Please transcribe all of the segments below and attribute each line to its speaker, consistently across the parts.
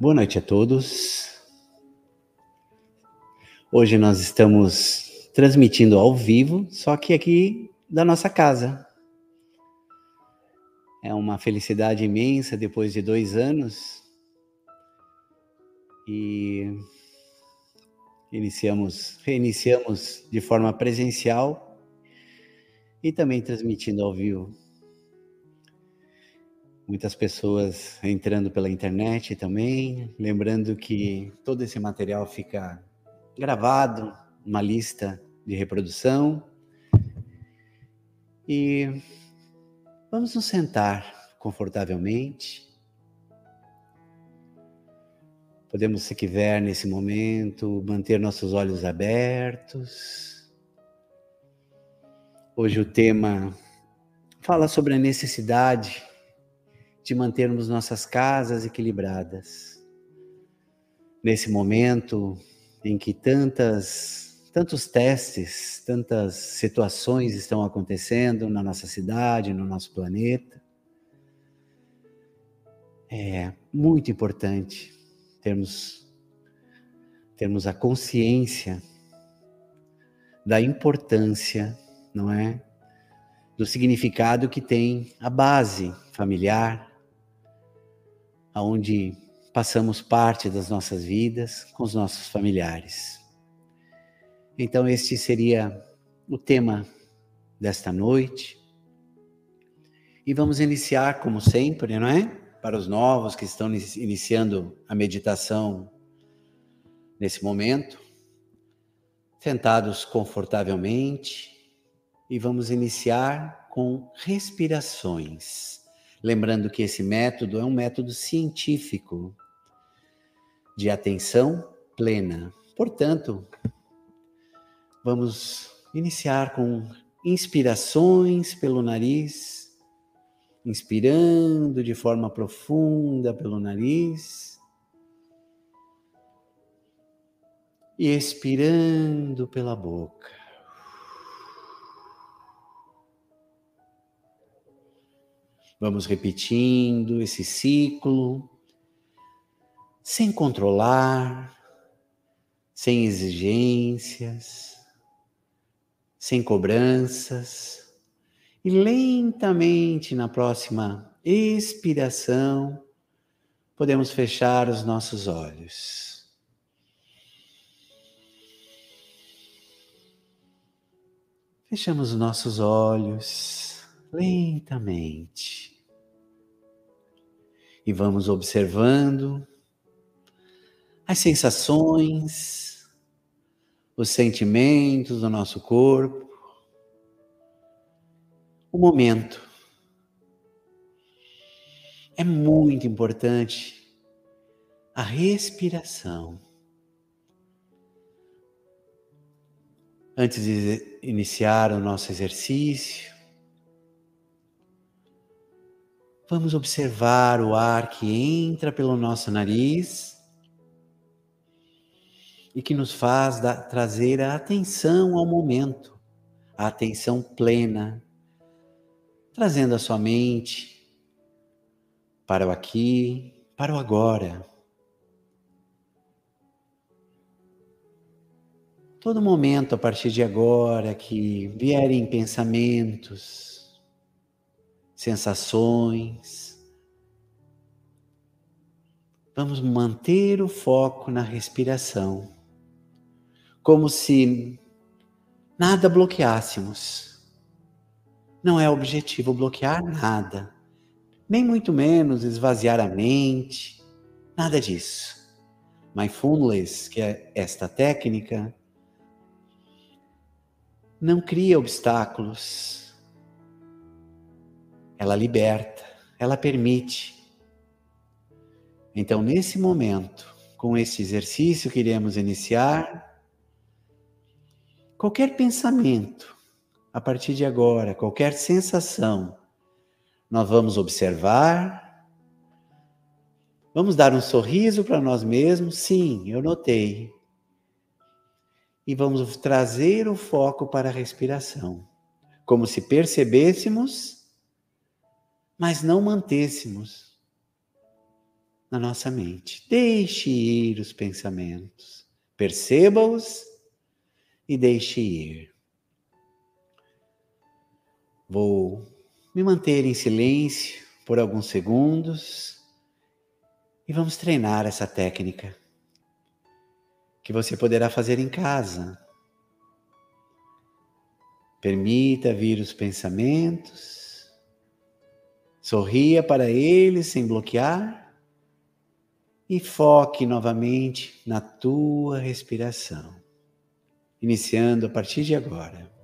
Speaker 1: Boa noite a todos. Hoje nós estamos transmitindo ao vivo, só que aqui da nossa casa. É uma felicidade imensa depois de dois anos. E iniciamos, reiniciamos de forma presencial e também transmitindo ao vivo. Muitas pessoas entrando pela internet também, lembrando que todo esse material fica gravado, uma lista de reprodução. E vamos nos sentar confortavelmente. Podemos, se quiser, nesse momento, manter nossos olhos abertos. Hoje o tema fala sobre a necessidade de mantermos nossas casas equilibradas. Nesse momento em que tantas, tantos testes, tantas situações estão acontecendo na nossa cidade, no nosso planeta, é muito importante termos, termos a consciência da importância, não é? Do significado que tem a base familiar, aonde passamos parte das nossas vidas com os nossos familiares. Então, este seria o tema desta noite. E vamos iniciar, como sempre, não é? para os novos que estão iniciando a meditação nesse momento, sentados confortavelmente e vamos iniciar com respirações. Lembrando que esse método é um método científico de atenção plena. Portanto, vamos iniciar com inspirações pelo nariz inspirando de forma profunda pelo nariz e expirando pela boca. Vamos repetindo esse ciclo, sem controlar, sem exigências, sem cobranças e lentamente na próxima expiração, podemos fechar os nossos olhos. Fechamos os nossos olhos lentamente e vamos observando as sensações, os sentimentos do nosso corpo o momento. É muito importante a respiração. Antes de iniciar o nosso exercício, vamos observar o ar que entra pelo nosso nariz e que nos faz trazer a atenção ao momento, a atenção plena trazendo a sua mente para o aqui, para o agora. Todo momento a partir de agora que vierem pensamentos, sensações, vamos manter o foco na respiração, como se nada bloqueássemos. Não é objetivo bloquear nada, nem muito menos esvaziar a mente, nada disso. Mindfulness, que é esta técnica, não cria obstáculos, ela liberta, ela permite. Então, nesse momento, com esse exercício que iremos iniciar, qualquer pensamento a partir de agora, qualquer sensação, nós vamos observar, vamos dar um sorriso para nós mesmos, sim, eu notei. E vamos trazer o foco para a respiração, como se percebêssemos, mas não mantêssemos. na nossa mente. Deixe ir os pensamentos, perceba-os e deixe ir. Vou me manter em silêncio por alguns segundos e vamos treinar essa técnica que você poderá fazer em casa. Permita vir os pensamentos, sorria para eles sem bloquear e foque novamente na tua respiração, iniciando a partir de agora.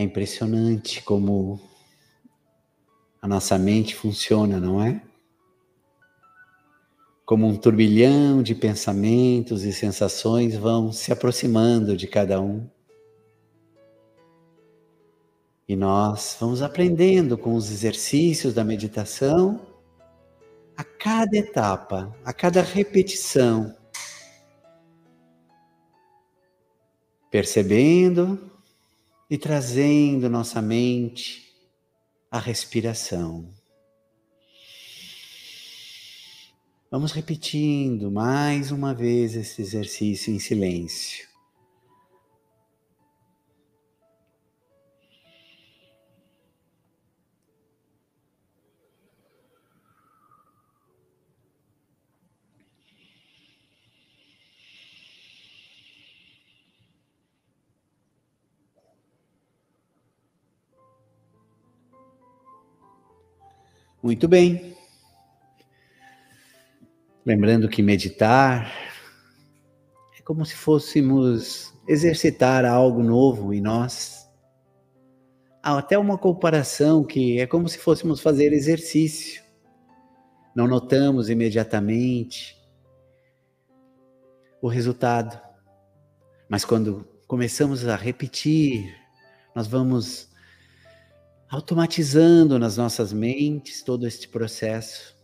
Speaker 1: É impressionante como a nossa mente funciona, não é? Como um turbilhão de pensamentos e sensações vão se aproximando de cada um. E nós vamos aprendendo com os exercícios da meditação, a cada etapa, a cada repetição, percebendo e trazendo nossa mente à respiração. Vamos repetindo mais uma vez esse exercício em silêncio. Muito bem. Lembrando que meditar é como se fôssemos exercitar algo novo em nós. Há até uma comparação que é como se fôssemos fazer exercício. Não notamos imediatamente o resultado, mas quando começamos a repetir, nós vamos automatizando nas nossas mentes todo este processo.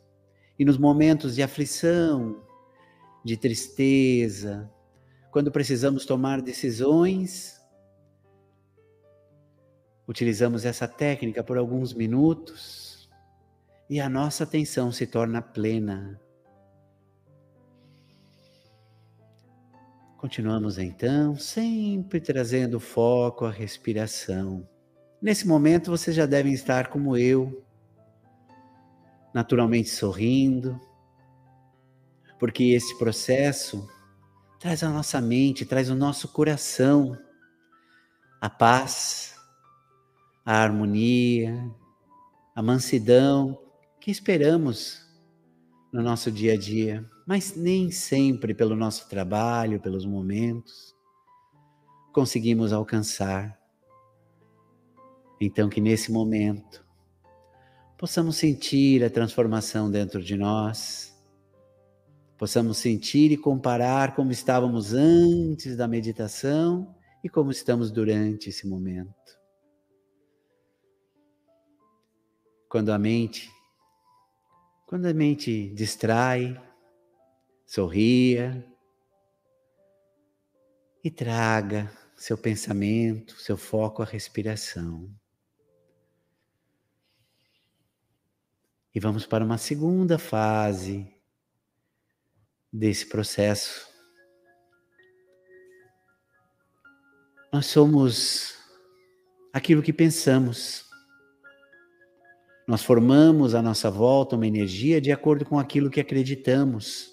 Speaker 1: E nos momentos de aflição, de tristeza, quando precisamos tomar decisões, utilizamos essa técnica por alguns minutos e a nossa atenção se torna plena. Continuamos então, sempre trazendo foco à respiração. Nesse momento vocês já devem estar como eu, naturalmente sorrindo, porque esse processo traz a nossa mente, traz o nosso coração a paz, a harmonia, a mansidão que esperamos no nosso dia a dia, mas nem sempre pelo nosso trabalho, pelos momentos, conseguimos alcançar. Então, que nesse momento possamos sentir a transformação dentro de nós, possamos sentir e comparar como estávamos antes da meditação e como estamos durante esse momento. Quando a mente, quando a mente distrai, sorria e traga seu pensamento, seu foco à respiração. E vamos para uma segunda fase desse processo. Nós somos aquilo que pensamos. Nós formamos à nossa volta uma energia de acordo com aquilo que acreditamos,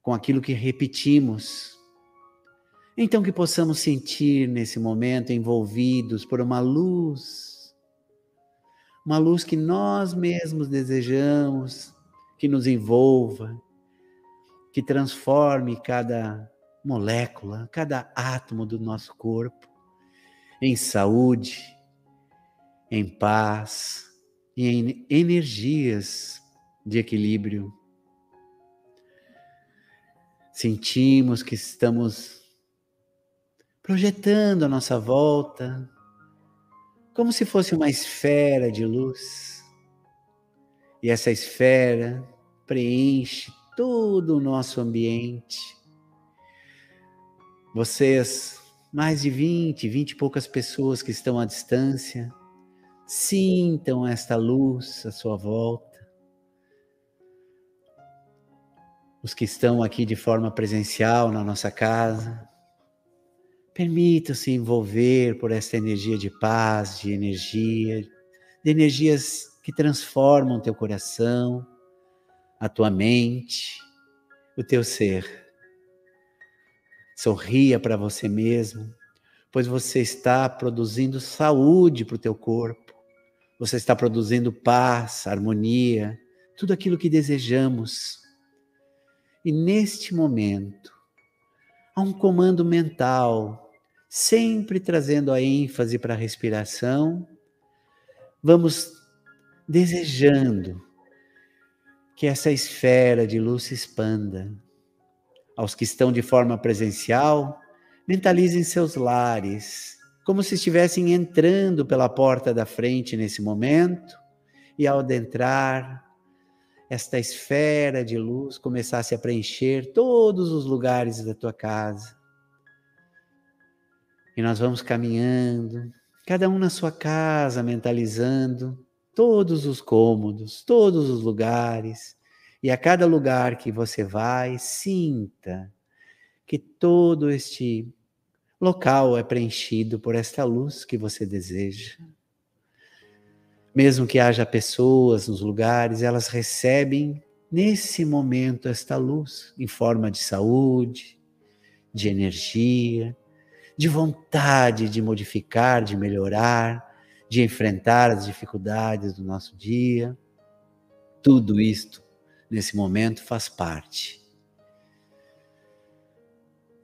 Speaker 1: com aquilo que repetimos. Então, que possamos sentir nesse momento envolvidos por uma luz uma luz que nós mesmos desejamos, que nos envolva, que transforme cada molécula, cada átomo do nosso corpo em saúde, em paz e em energias de equilíbrio. Sentimos que estamos projetando a nossa volta como se fosse uma esfera de luz. E essa esfera preenche todo o nosso ambiente. Vocês, mais de 20, 20 e poucas pessoas que estão à distância, sintam esta luz à sua volta. Os que estão aqui de forma presencial na nossa casa, permitam-se envolver por esta energia de paz, de energia, de energias que transformam teu coração, a tua mente, o teu ser. Sorria para você mesmo, pois você está produzindo saúde para o teu corpo, você está produzindo paz, harmonia, tudo aquilo que desejamos. E neste momento, há um comando mental, sempre trazendo a ênfase para a respiração. Vamos desejando que essa esfera de luz se expanda. Aos que estão de forma presencial, mentalizem seus lares, como se estivessem entrando pela porta da frente nesse momento, e ao adentrar, esta esfera de luz começasse a preencher todos os lugares da tua casa. E nós vamos caminhando, cada um na sua casa, mentalizando todos os cômodos, todos os lugares, e a cada lugar que você vai, sinta que todo este local é preenchido por esta luz que você deseja. Mesmo que haja pessoas nos lugares, elas recebem nesse momento esta luz em forma de saúde, de energia, de vontade de modificar, de melhorar, de enfrentar as dificuldades do nosso dia. Tudo isto, nesse momento, faz parte.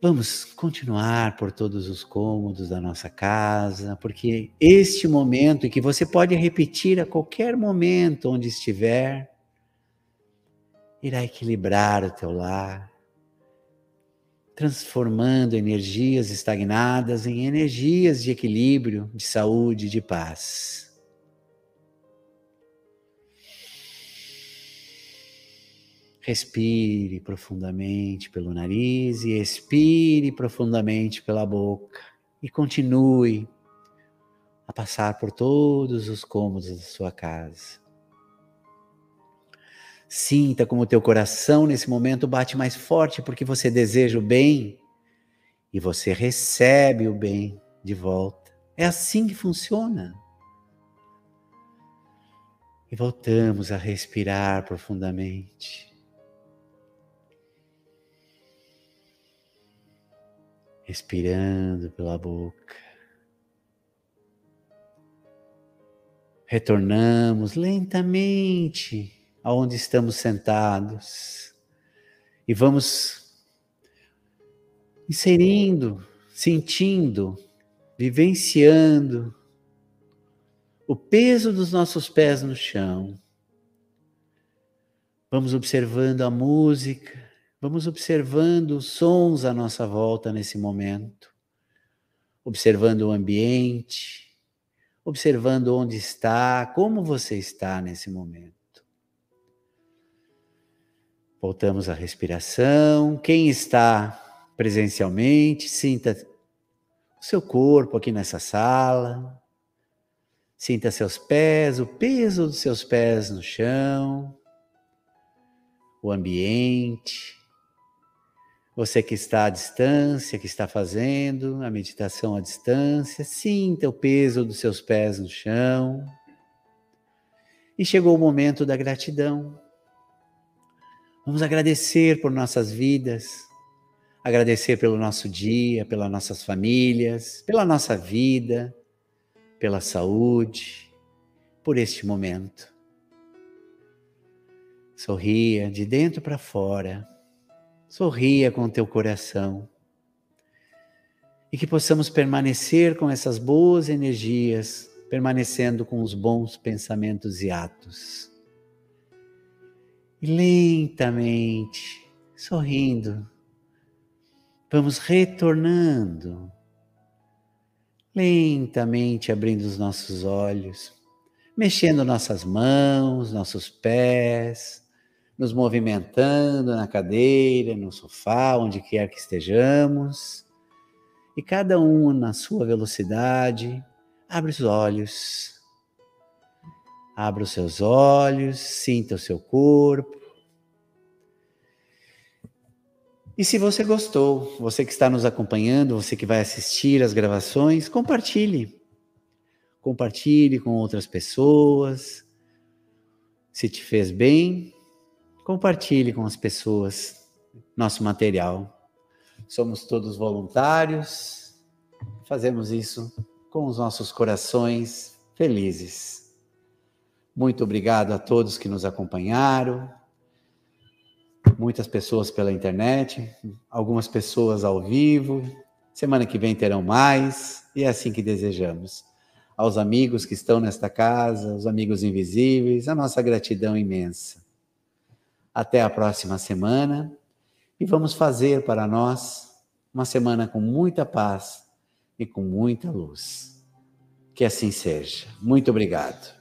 Speaker 1: Vamos continuar por todos os cômodos da nossa casa, porque este momento que você pode repetir a qualquer momento onde estiver, irá equilibrar o teu lar, transformando energias estagnadas em energias de equilíbrio, de saúde, de paz. Respire profundamente pelo nariz e expire profundamente pela boca e continue a passar por todos os cômodos da sua casa. Sinta como o teu coração nesse momento bate mais forte porque você deseja o bem e você recebe o bem de volta. É assim que funciona. E voltamos a respirar profundamente. Respirando pela boca. Retornamos lentamente aonde estamos sentados e vamos inserindo, sentindo, vivenciando o peso dos nossos pés no chão. Vamos observando a música, vamos observando os sons à nossa volta nesse momento, observando o ambiente, observando onde está, como você está nesse momento. Voltamos à respiração. Quem está presencialmente, sinta o seu corpo aqui nessa sala. Sinta seus pés, o peso dos seus pés no chão, o ambiente. Você que está à distância, que está fazendo a meditação à distância, sinta o peso dos seus pés no chão. E chegou o momento da gratidão. Vamos agradecer por nossas vidas, agradecer pelo nosso dia, pelas nossas famílias, pela nossa vida, pela saúde, por este momento. Sorria de dentro para fora, sorria com teu coração. E que possamos permanecer com essas boas energias permanecendo com os bons pensamentos e atos. E lentamente, sorrindo, vamos retornando, lentamente abrindo os nossos olhos, mexendo nossas mãos, nossos pés, nos movimentando na cadeira, no sofá, onde quer que estejamos. E cada um na sua velocidade, abre os olhos. Abra os seus olhos, sinta o seu corpo. E se você gostou, você que está nos acompanhando, você que vai assistir as gravações, compartilhe. Compartilhe com outras pessoas. Se te fez bem, compartilhe com as pessoas nosso material. Somos todos voluntários, fazemos isso com os nossos corações felizes. Muito obrigado a todos que nos acompanharam, muitas pessoas pela internet, algumas pessoas ao vivo. Semana que vem terão mais, e é assim que desejamos. Aos amigos que estão nesta casa, os amigos invisíveis, a nossa gratidão imensa. Até a próxima semana e vamos fazer para nós uma semana com muita paz e com muita luz. Que assim seja. Muito obrigado.